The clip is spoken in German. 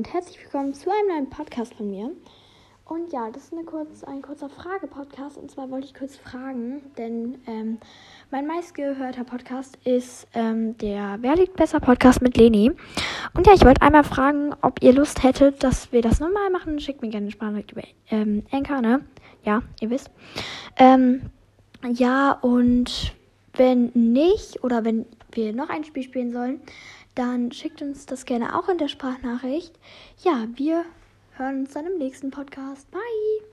und herzlich willkommen zu einem neuen Podcast von mir. Und ja, das ist kurz, ein kurzer Frage-Podcast. Und zwar wollte ich kurz fragen, denn ähm, mein meistgehörter Podcast ist ähm, der Wer liegt besser Podcast mit Leni. Und ja, ich wollte einmal fragen, ob ihr Lust hättet, dass wir das nochmal machen. Schickt mir gerne eine Sprachnachricht über ähm, Anchor, ne? Ja, ihr wisst. Ähm, ja, und wenn nicht oder wenn wir noch ein Spiel spielen sollen, dann schickt uns das gerne auch in der Sprachnachricht. Ja, wir hören uns dann im nächsten Podcast. Bye!